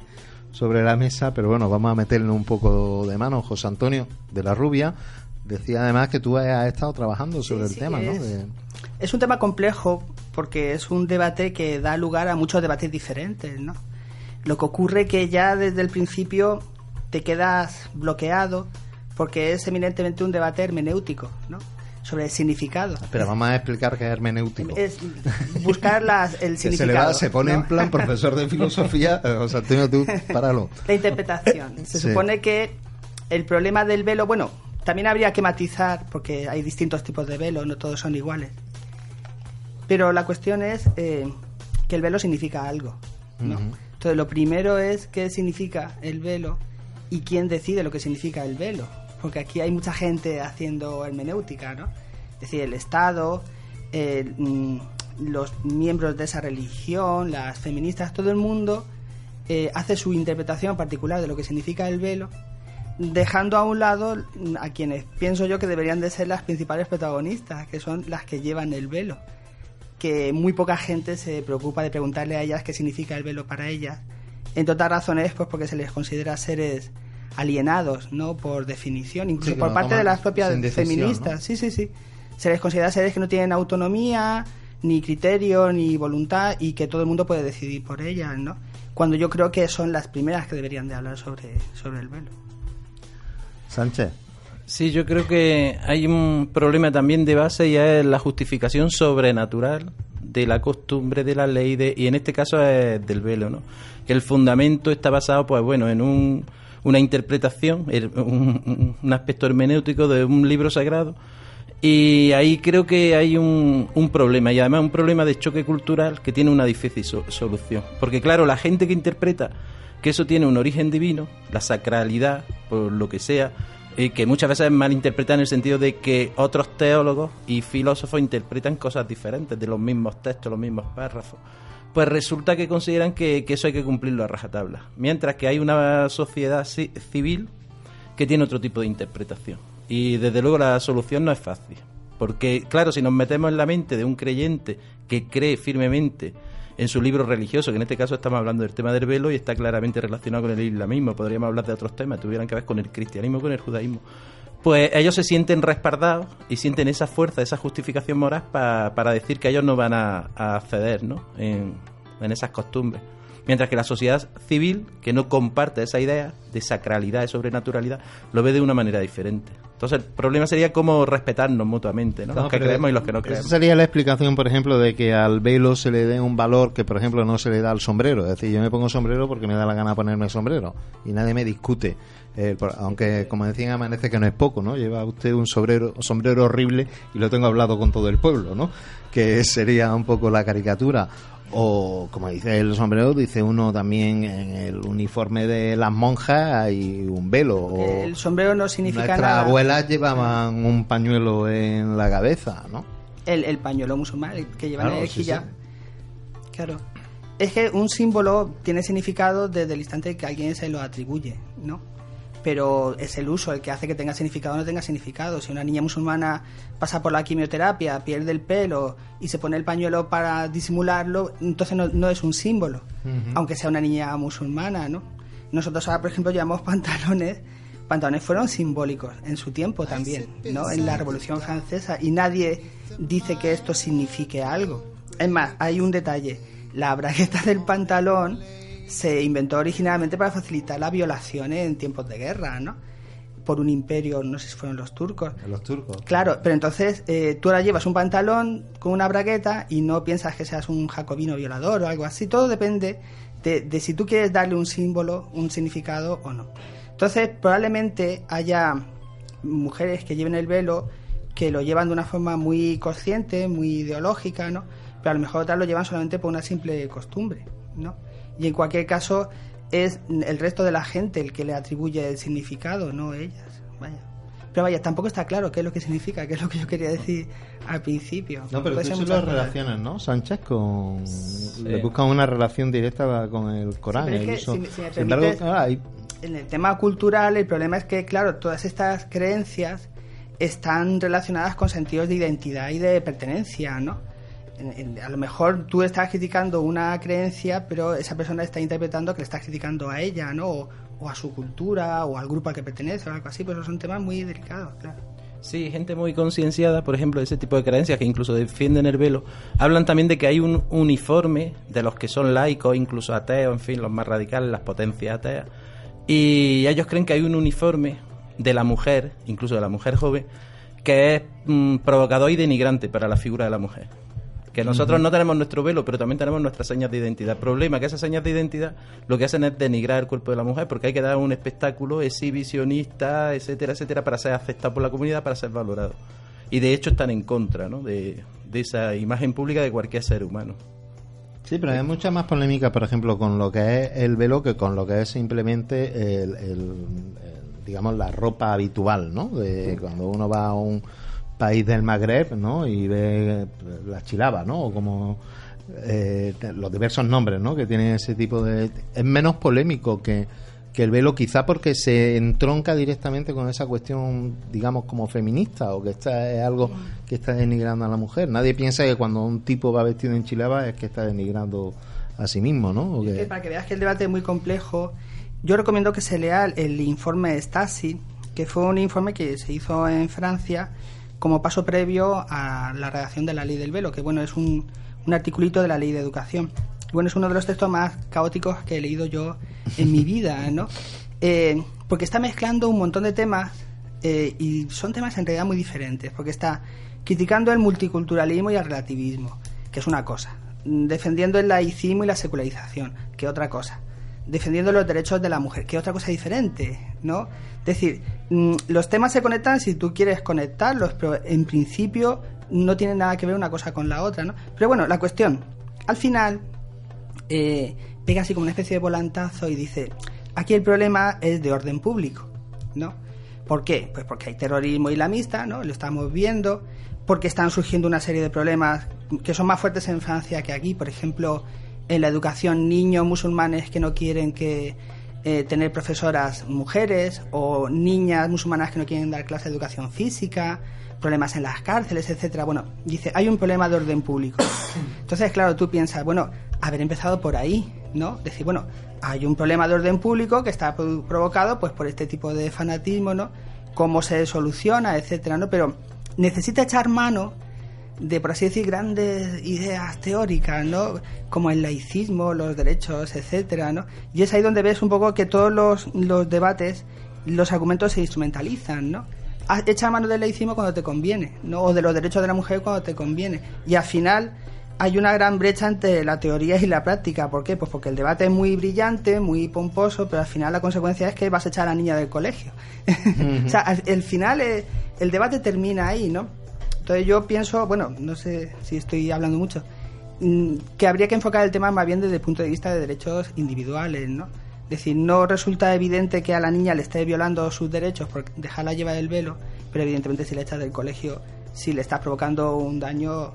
sobre la mesa, pero bueno, vamos a meterle un poco de mano. José Antonio de la Rubia decía además que tú has estado trabajando sobre el sí, tema, ¿no? es- De- Es un tema complejo porque es un debate que da lugar a muchos debates diferentes, ¿no? Lo que ocurre que ya desde el principio te quedas bloqueado porque es eminentemente un debate hermenéutico, ¿no? Sobre el significado. Pero vamos a explicar qué es hermenéutico. Es buscar las- el Que se, le significado. va, se pone ¿no? en plan profesor de filosofía. Eh, José Antonio, tú, páralo. La interpretación. Se Sí. supone que el problema del velo, bueno, también habría que matizar, porque hay distintos tipos de velo, no todos son iguales. Pero la cuestión es eh, que el velo significa algo. ¿no? Entonces, lo primero es qué significa el velo y quién decide lo que significa el velo. Porque aquí hay mucha gente haciendo hermenéutica, ¿no? Es decir, el Estado, mm, los miembros de esa religión, las feministas, todo el mundo eh, hace su interpretación particular de lo que significa el velo, dejando a un lado a quienes pienso yo que deberían de ser las principales protagonistas, que son las que llevan el velo, que muy poca gente se preocupa de preguntarle a ellas qué significa el velo para ellas. En otras razones, pues porque se les considera seres alienados, ¿no? Por definición, incluso por parte de las propias feministas. Sí, sí, sí. Se les considera seres que no tienen autonomía, ni criterio, ni voluntad y que todo el mundo puede decidir por ellas, ¿no? Cuando yo creo que son las primeras que deberían de hablar sobre, sobre el velo. Sánchez. Sí, yo creo que hay un problema también de base y es la justificación sobrenatural de la costumbre, de la ley, de, y en este caso es del velo, ¿no? Que el fundamento está basado, pues bueno, en un, una interpretación, un, un aspecto hermenéutico de un libro sagrado, y ahí creo que hay un, un, problema, y además un problema de choque cultural que tiene una difícil solución. Porque claro, la gente que interpreta que eso tiene un origen divino, la sacralidad, por lo que sea, y que muchas veces es malinterpretada en el sentido de que otros teólogos y filósofos interpretan cosas diferentes de los mismos textos, los mismos párrafos. Pues resulta que consideran que, eso hay que cumplirlo a rajatabla. Mientras que hay una sociedad civil que tiene otro tipo de interpretación. Y desde luego la solución no es fácil. Porque, claro, si nos metemos en la mente de un creyente que cree firmemente en su libro religioso, que en este caso estamos hablando del tema del velo y está claramente relacionado con el islamismo, podríamos hablar de otros temas, tuvieran que ver con el cristianismo, con el judaísmo, pues ellos se sienten respaldados y sienten esa fuerza, esa justificación moral para decir que ellos no van a, a ceder ¿no? En, en esas costumbres. Mientras que la sociedad civil, que no comparte esa idea de sacralidad, de sobrenaturalidad, lo ve de una manera diferente. Entonces, el problema sería cómo respetarnos mutuamente, ¿no? los que creemos y los que no creemos. Esa sería la explicación, por ejemplo, de que al velo se le dé un valor que, por ejemplo, no se le da al sombrero. Es decir, yo me pongo sombrero porque me da la gana ponerme sombrero y nadie me discute. Eh, aunque, como decían, amanece que no es poco, ¿no? Lleva usted un sombrero, sombrero horrible y lo tengo hablado con todo el pueblo, ¿no? Que sería un poco la caricatura o como dice el sombrero dice uno también en el uniforme de las monjas hay un velo. El sombrero no significa nuestras nada. abuelas llevaban un pañuelo en la cabeza no el, el pañuelo musulmán el que llevan claro, el hijab sí, sí. claro. Es que un símbolo tiene significado desde el instante que alguien se lo atribuye no pero es el uso el que hace que tenga significado o no tenga significado. Si una niña musulmana pasa por la quimioterapia, pierde el pelo y se pone el pañuelo para disimularlo, entonces no, no es un símbolo, uh -huh. aunque sea una niña musulmana, ¿no? Nosotros ahora, por ejemplo, llevamos pantalones, pantalones fueron simbólicos en su tiempo también, ¿no? En la Revolución Francesa y nadie dice que esto signifique algo. Es más, hay un detalle, la bragueta del pantalón se inventó originalmente para facilitar la violación en tiempos de guerra, ¿no? Por un imperio, no sé si fueron los turcos. Los turcos. Claro, pero entonces eh, tú ahora llevas un pantalón con una bragueta y no piensas que seas un jacobino violador o algo así. Todo depende de, de si tú quieres darle un símbolo, un significado o no. Entonces, probablemente haya mujeres que lleven el velo que lo llevan de una forma muy consciente, muy ideológica, ¿no? Pero a lo mejor otras lo llevan solamente por una simple costumbre, ¿no? Y en cualquier caso es el resto de la gente el que le atribuye el significado, no ellas. Vaya. Pero vaya, tampoco está claro qué es lo que significa, qué es lo que yo quería decir al principio. No, pero tú sí las relaciones, ¿no, Sánchez? Con... Sí. Le buscan una relación directa con el Corán. Sí, el que, uso. Si, si Sin embargo, ah, hay... en el tema cultural el problema es que, claro, todas estas creencias están relacionadas con sentidos de identidad y de pertenencia, ¿no? A lo mejor tú estás criticando una creencia, pero esa persona está interpretando que le estás criticando a ella, ¿no? O, a su cultura, o al grupo al que pertenece, o algo así, pero son temas muy delicados, claro. Sí, gente muy concienciada, por ejemplo, de ese tipo de creencias que incluso defienden el velo, hablan también de que hay un uniforme de los que son laicos, incluso ateos, en fin, los más radicales, las potencias ateas, y ellos creen que hay un uniforme de la mujer, incluso de la mujer joven, que es mmm, provocador y denigrante para la figura de la mujer que nosotros no tenemos nuestro velo, pero también tenemos nuestras señas de identidad. El problema es que esas señas de identidad lo que hacen es denigrar el cuerpo de la mujer, porque hay que dar un espectáculo exhibicionista, etcétera, etcétera, para ser aceptado por la comunidad, para ser valorado. Y de hecho están en contra ¿no? de, de esa imagen pública de cualquier ser humano. Sí, pero hay mucha más polémica, por ejemplo, con lo que es el velo que con lo que es simplemente el, el, el digamos la ropa habitual, ¿no? De cuando uno va a un país del Magreb, ¿no? Y ve la chilaba, ¿no? O como eh, los diversos nombres, ¿no? Que tiene ese tipo de... Es menos polémico que, que el velo, quizá porque se entronca directamente con esa cuestión, digamos, como feminista, o que está es algo que está denigrando a la mujer. Nadie piensa que cuando un tipo va vestido en chilaba es que está denigrando a sí mismo, ¿no? para que veas que el debate es muy complejo, yo recomiendo que se lea el informe Stasi, que fue un informe que se hizo en Francia como paso previo a la redacción de la ley del velo, que bueno, es un, un articulito de la ley de educación. Bueno, es uno de los textos más caóticos que he leído yo en mi vida, ¿no? Eh, porque está mezclando un montón de temas eh, y son temas en realidad muy diferentes, porque está criticando el multiculturalismo y el relativismo, que es una cosa, defendiendo el laicismo y la secularización, que es otra cosa, defendiendo los derechos de la mujer, que es otra cosa diferente, ¿no? Es decir, mm, los temas se conectan si tú quieres conectarlos, pero en principio no tienen nada que ver una cosa con la otra, ¿no? Pero bueno, la cuestión, al final, eh, pega así como una especie de volantazo y dice, aquí el problema es de orden público, ¿no? ¿Por qué? Pues porque hay terrorismo islamista, ¿no? Lo estamos viendo, porque están surgiendo una serie de problemas que son más fuertes en Francia que aquí, por ejemplo, en la educación niños musulmanes que no quieren que eh, tener profesoras mujeres o niñas musulmanas que no quieren dar clase de educación física, problemas en las cárceles, etcétera. Bueno, dice, hay un problema de orden público. Entonces, claro, tú piensas, bueno, haber empezado por ahí, ¿no? Decir, bueno, hay un problema de orden público que está provocado pues por este tipo de fanatismo, ¿no? Cómo se soluciona, etcétera, ¿no? Pero necesita echar mano de, por así decir, grandes ideas teóricas, ¿no? Como el laicismo, los derechos, etcétera, ¿no? Y es ahí donde ves un poco que todos los, los debates, los argumentos se instrumentalizan, ¿no? Echa mano del laicismo cuando te conviene, ¿no? O de los derechos de la mujer cuando te conviene. Y al final hay una gran brecha entre la teoría y la práctica. ¿Por qué? Pues porque el debate es muy brillante, muy pomposo, pero al final la consecuencia es que vas a echar a la niña del colegio. o sea, al, final eh, el debate termina ahí, ¿no? Entonces yo pienso, bueno, no sé si estoy hablando mucho, mm, que habría que enfocar el tema más bien desde el punto de vista de derechos individuales, ¿no? Es decir, no resulta evidente que a la niña le esté violando sus derechos por dejarla llevar el velo, pero evidentemente si la echas del colegio, si le estás provocando un daño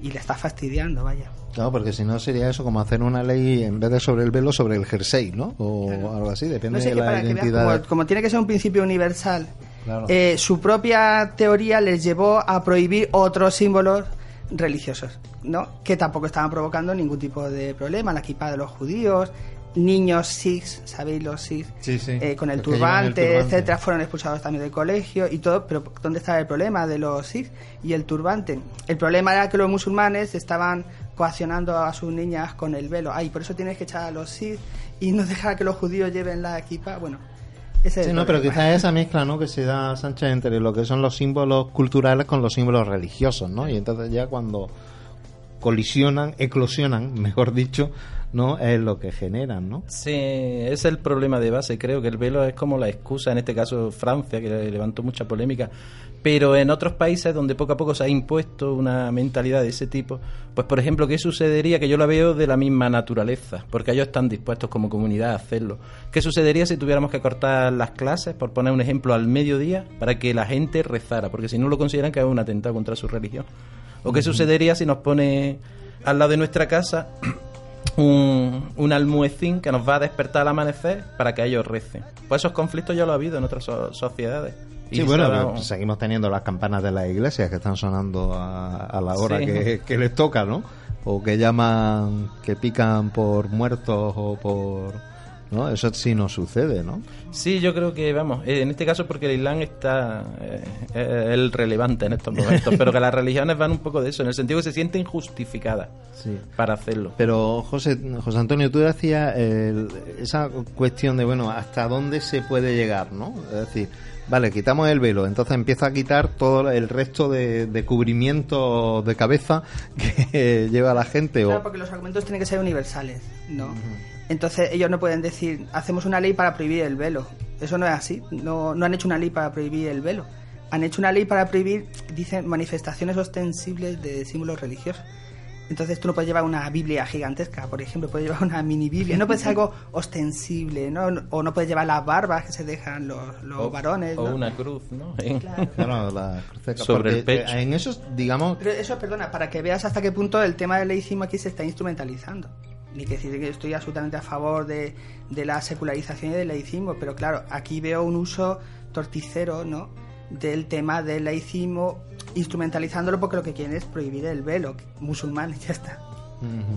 y le está fastidiando, vaya. Claro, porque si no sería eso como hacer una ley en vez de sobre el velo, sobre el jersey, ¿no? O algo así, depende de la identidad. como, tiene que ser un principio universal, eh, su propia teoría les llevó a prohibir otros símbolos religiosos, ¿no? Que tampoco estaban provocando ningún tipo de problema, la equipa de los judíos, niños sikhs, ¿sabéis los sikhs? Eh, con el turbante, etcétera, fueron expulsados también del colegio y todo, pero ¿dónde estaba el problema de los sikhs y el turbante? El problema era que los musulmanes estaban coaccionando a sus niñas con el velo. Ay, por eso tienes que echar a los sikhs y no dejar que los judíos lleven la equipa. Bueno, ese sí, no, pero quizás esa mezcla, ¿no? Que se da Sánchez entre lo que son los símbolos culturales con los símbolos religiosos, ¿no? Y entonces ya cuando colisionan, eclosionan, mejor dicho, no es lo que generan, ¿no? Sí, ese es el problema de base. Creo que el velo es como la excusa, en este caso Francia, que levantó mucha polémica, pero en otros países donde poco a poco se ha impuesto una mentalidad de ese tipo, pues por ejemplo, ¿qué sucedería? Que yo la veo de la misma naturaleza, porque ellos están dispuestos como comunidad a hacerlo. ¿Qué sucedería si tuviéramos que cortar las clases, por poner un ejemplo, al mediodía, para que la gente rezara? Porque si no lo consideran que es un atentado contra su religión. ¿O qué sucedería si nos pone al lado de nuestra casa un, un almuecín que nos va a despertar al amanecer para que ellos recen. Pues esos conflictos ya lo ha habido en otras sociedades. sí, bueno, seguimos teniendo las campanas de las iglesias que están sonando a, la hora que, que, les toca, ¿no? O que llaman, que pican por muertos o por ¿no? Eso sí no sucede, ¿no? Sí, yo creo que, vamos, eh, en este caso porque el Islam está eh, el relevante en estos momentos, pero que las religiones van un poco de eso, en el sentido que se sienten justificadas para hacerlo. Pero, José, José Antonio, tú decías esa cuestión de, bueno, hasta dónde se puede llegar, ¿no? Es decir, vale, quitamos el velo, entonces empieza a quitar todo el resto de, cubrimiento de cabeza que lleva la gente. Claro, porque los argumentos tienen que ser universales, ¿no? Entonces ellos no pueden decir, hacemos una ley para prohibir el velo. Eso no es así. No, no han hecho una ley para prohibir el velo. Han hecho una ley para prohibir, dicen, manifestaciones ostensibles de símbolos religiosos. Entonces tú no puedes llevar una Biblia gigantesca, por ejemplo, puedes llevar una mini Biblia, no puedes ser algo ostensible, ¿no? O no puedes llevar las barbas que se dejan los, los varones. O una cruz, ¿no? Claro, la cruz Sobre el pecho. En eso, digamos... Pero eso, perdona, para que veas hasta qué punto el tema del laicismo aquí se está instrumentalizando. Ni que decir que estoy absolutamente a favor de, de la secularización y del laicismo, pero claro, aquí veo un uso torticero, ¿no? Del tema del laicismo instrumentalizándolo porque lo que quieren es prohibir el velo musulmán y ya está.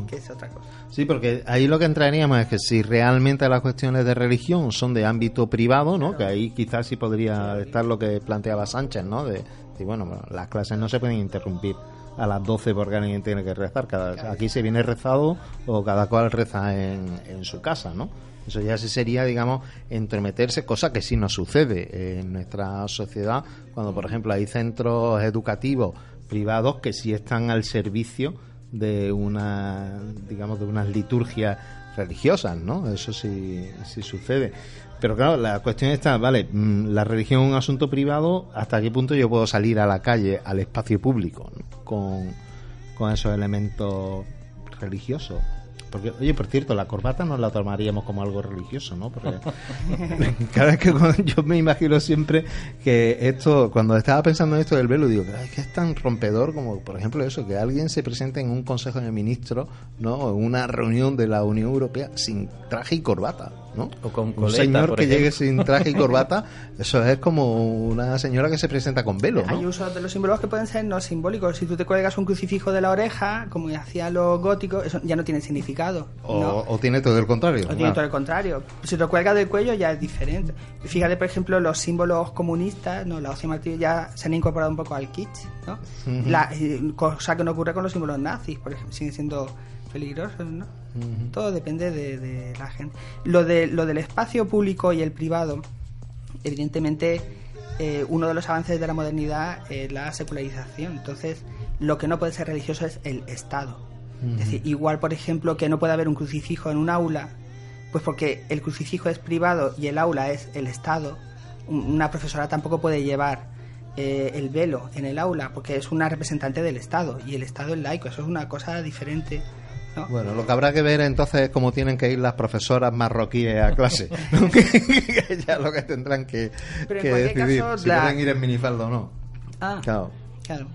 Que es otra cosa. Sí, porque ahí lo que entraríamos es que si realmente las cuestiones de religión son de ámbito privado, ¿no? Que ahí quizás sí podría estar lo que planteaba Sánchez, ¿no? De, bueno, las clases no se pueden interrumpir a las 12 porque alguien tiene que rezar. Cada, aquí se viene rezado o cada cual reza en, en su casa, ¿no? Eso ya sí sería, digamos, entremeterse, cosa que sí nos sucede en nuestra sociedad, cuando, por ejemplo, hay centros educativos privados que sí están al servicio de una, digamos, de unas liturgias religiosas, ¿no? Eso sí, sí sucede. Pero claro, la cuestión está, vale, mm, la religión es un asunto privado, ¿hasta qué punto yo puedo salir a la calle, al espacio público, con, con esos elementos religiosos? Porque, oye, por cierto, la corbata no la tomaríamos como algo religioso, ¿no? Porque cada vez que yo me imagino siempre que esto, cuando estaba pensando en esto del velo, digo, es que es tan rompedor como, por ejemplo, eso, que alguien se presente en un consejo de ministros, ¿no? En una reunión de la Unión Europea sin traje y corbata. ¿No? O con un señor que llegue sin traje y corbata, eso es como una señora que se presenta con velo. ¿no? Hay usos de los símbolos que pueden ser no simbólicos. Si tú te cuelgas un crucifijo de la oreja, como hacía los góticos, eso ya no tiene significado. O, tiene todo el contrario. O tiene todo el contrario. Si te cuelgas del cuello ya es diferente. Fíjate, por ejemplo, los símbolos comunistas, no, la opción martillo ya se han incorporado un poco al kitsch, ¿no? la, eh, cosa que no ocurre con los símbolos nazis, por ejemplo, siguen siendo peligrosos, ¿no? Todo depende de, la gente. Lo, de, lo del espacio público y el privado, evidentemente, eh, uno de los avances de la modernidad es la secularización. Entonces, lo que no puede ser religioso es el Estado. Es decir, igual, por ejemplo, que no puede haber un crucifijo en un aula, pues porque el crucifijo es privado y el aula es el Estado, una profesora tampoco puede llevar eh, el velo en el aula porque es una representante del Estado y el Estado es laico, eso es una cosa diferente bueno, lo que habrá que ver entonces es cómo tienen que ir las profesoras marroquíes a clase. ya lo que tendrán que, decidir si quieren ir en minifaldo o no. Ah, claro. claro.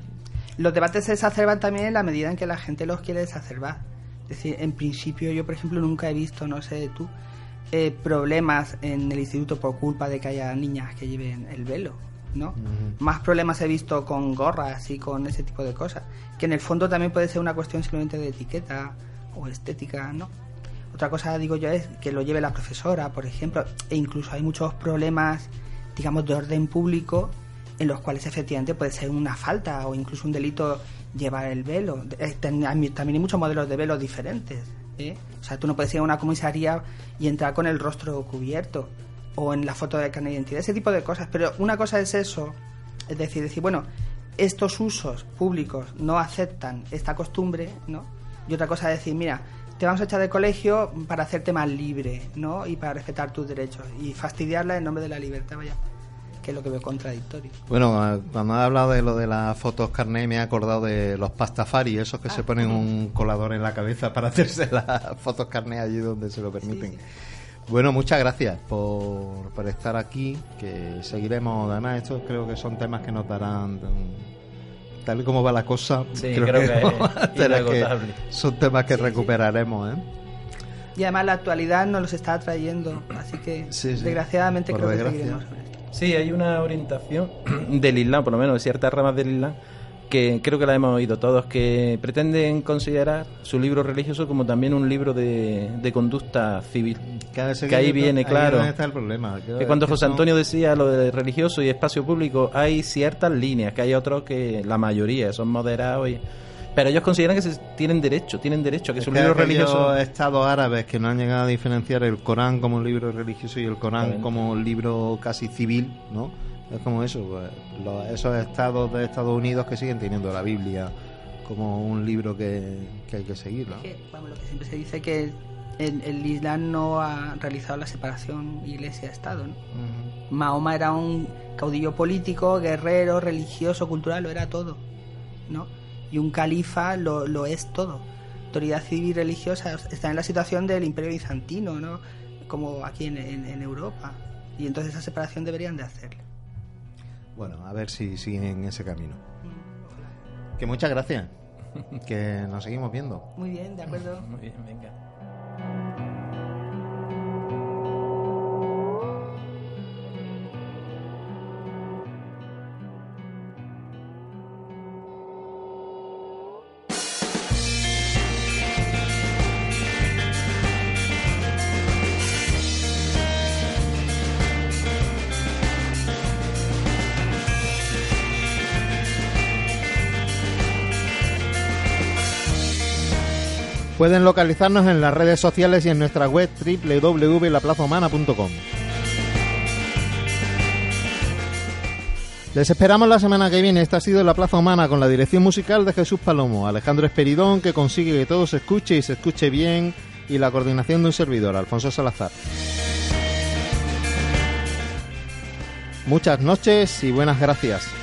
Los debates se exacerban también en la medida en que la gente los quiere exacerbar. Es decir, en principio yo, por ejemplo, nunca he visto, no sé tú, eh, problemas en el instituto por culpa de que haya niñas que lleven el velo. ¿no? Más problemas he visto con gorras y con ese tipo de cosas, que en el fondo también puede ser una cuestión simplemente de etiqueta o estética, ¿no? Otra cosa, digo yo, es que lo lleve la profesora, por ejemplo, e incluso hay muchos problemas, digamos, de orden público en los cuales efectivamente puede ser una falta o incluso un delito llevar el velo. También hay muchos modelos de velos diferentes. ¿eh? O sea, tú no puedes ir a una comisaría y entrar con el rostro cubierto o en la foto de carne de identidad, ese tipo de cosas. Pero una cosa es eso, es decir, decir, bueno, estos usos públicos no aceptan esta costumbre, ¿no? Y otra cosa es decir, mira, te vamos a echar de colegio para hacerte más libre, ¿no? Y para respetar tus derechos. Y fastidiarla en nombre de la libertad, vaya. Que es lo que veo contradictorio. Bueno, cuando he hablado de lo de las fotos carné, me he acordado de los pastafari, esos que se ah. ponen un colador en la cabeza para hacerse las fotos carné allí donde se lo permiten. Bueno, muchas gracias por, por estar aquí, que seguiremos, además, estos creo que son temas que nos darán tal y como va la cosa, creo, que, son temas que recuperaremos. ¿eh? Y además la actualidad nos los está trayendo, así que desgraciadamente creo que seguiremos. Sí, hay una orientación del Islam, por lo menos de ciertas ramas del Islam, que creo que la hemos oído todos, que pretenden considerar su libro religioso como también un libro de, conducta civil. Que, ahí viene, claro. Está el problema. Que, cuando José Antonio decía lo de religioso y espacio público, hay ciertas líneas, que hay otros que la mayoría son moderados y pero ellos consideran que se tienen derecho, tienen derecho a que su libro religioso. estados árabes que no han llegado a diferenciar el Corán como un libro religioso y el Corán como un libro casi civil, ¿no? Es como eso, pues, esos estados de Estados Unidos que siguen teniendo la Biblia como un libro que, hay que seguir. ¿no? lo que siempre se dice que el, Islam no ha realizado la separación iglesia-estado. ¿no? Mahoma era un caudillo político, guerrero, religioso, cultural, lo era todo. ¿no? Y un califa lo, lo es todo. Autoridad civil religiosa está en la situación del imperio bizantino, ¿no? Como aquí en, en, Europa. Y entonces esa separación deberían de hacerle. Bueno, a ver si siguen en ese camino. Que muchas gracias. que nos seguimos viendo. Muy bien, de acuerdo. Muy bien, venga. Pueden localizarnos en las redes sociales y en nuestra web www.laplazahumana.com. Les esperamos la semana que viene. Esta ha sido La Plaza Humana con la dirección musical de Jesús Palomo, Alejandro Esperidón, que consigue que todo se escuche y se escuche bien, y la coordinación de un servidor, Alfonso Salazar. Muchas noches y buenas gracias.